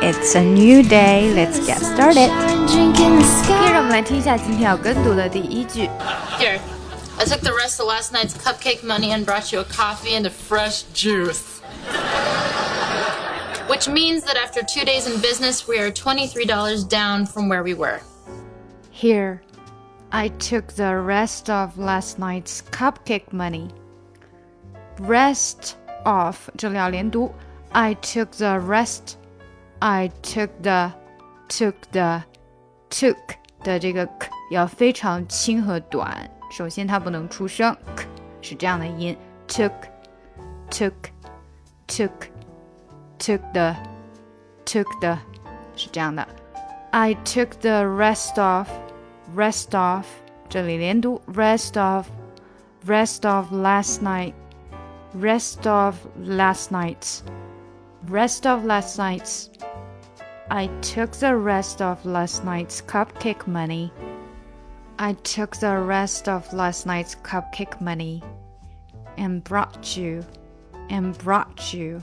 It's a new day. Let's get started. 接着我们来听一下今天要跟读的第一句。 Here, I took the rest of last night's cupcake money and brought you a coffee and a fresh juice. Which means that after two days in business, we are $23 down from where we were. Here, I took the rest of last night's cupcake money. Rest of 这里要连读。 I took the rest. I took the took the took 的这个 k 要非常轻和短。首先它不能出声，k 是这样的音。Took took took took the took the 是这样的。I took the rest of rest of 这里连读 rest of rest of last night rest of last night's rest of last night's I took the rest of last night's cupcake money I took the rest of last night's cupcake money and brought you and brought you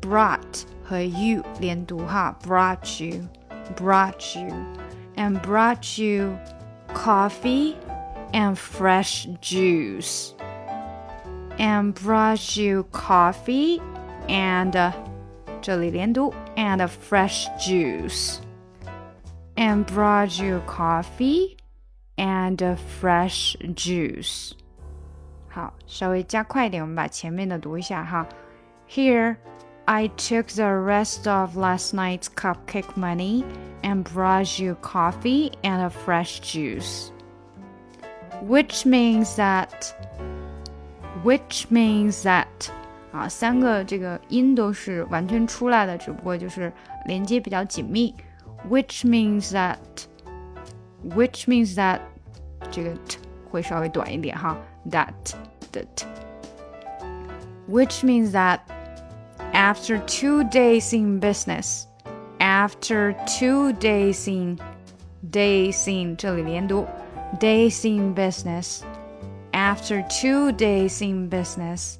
brought 和 you 连读哈，brought you brought you and brought you coffee and fresh juice and brought you coffee and 这里连读 and a fresh juice and brought you coffee and a fresh juice 好，稍微加快一点，我们把前面的读一下哈。Here, I took the rest of last night's cupcake money and brought you coffee and a fresh juice. Which means that, which means that 啊，三个这个音都是完全出来的，只不过就是连接比较紧密。Which means that, which means that 这个 t 会稍微短一点哈。That 的 t. Which means that after two days in business, after two days in days in 这里连读 days in business, after two days in business,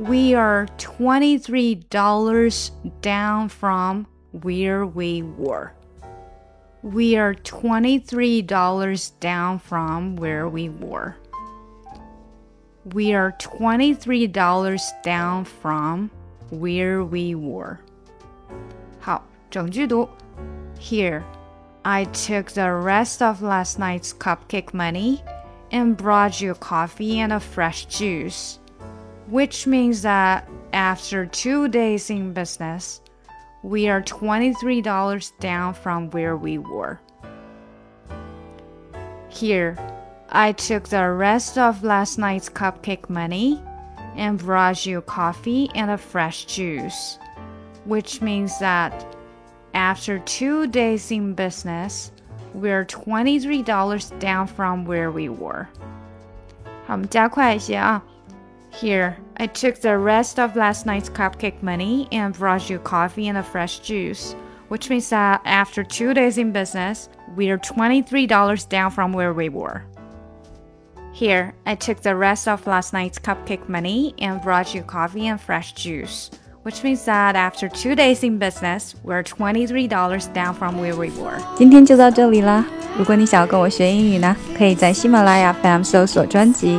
we are $23 down from where we were. We are $23 down from where we were. We are $23 down from where we were. 好，整句读。Here, I took the rest of last night's cupcake money and brought you coffee and a fresh juice, which means that after two days in business, we are $23 down from where we were. Here, I took the rest of last night's cupcake money and brought you coffee and a fresh juice, which means that after two days in business, we're $23 down from where we were. 好，我们加快一些啊。 Here, I took the rest of last night's cupcake money and brought you coffee and a fresh juice, which means that after two days in business, we're $23 down from where we were. Here, I took the rest of last night's cupcake money and brought you coffee and fresh juice, which means that after two days in business, we're $23 down from where we were. 今天就到这里啦！如果你想要跟我学英语呢，可以在喜马拉雅 FM 搜索专辑“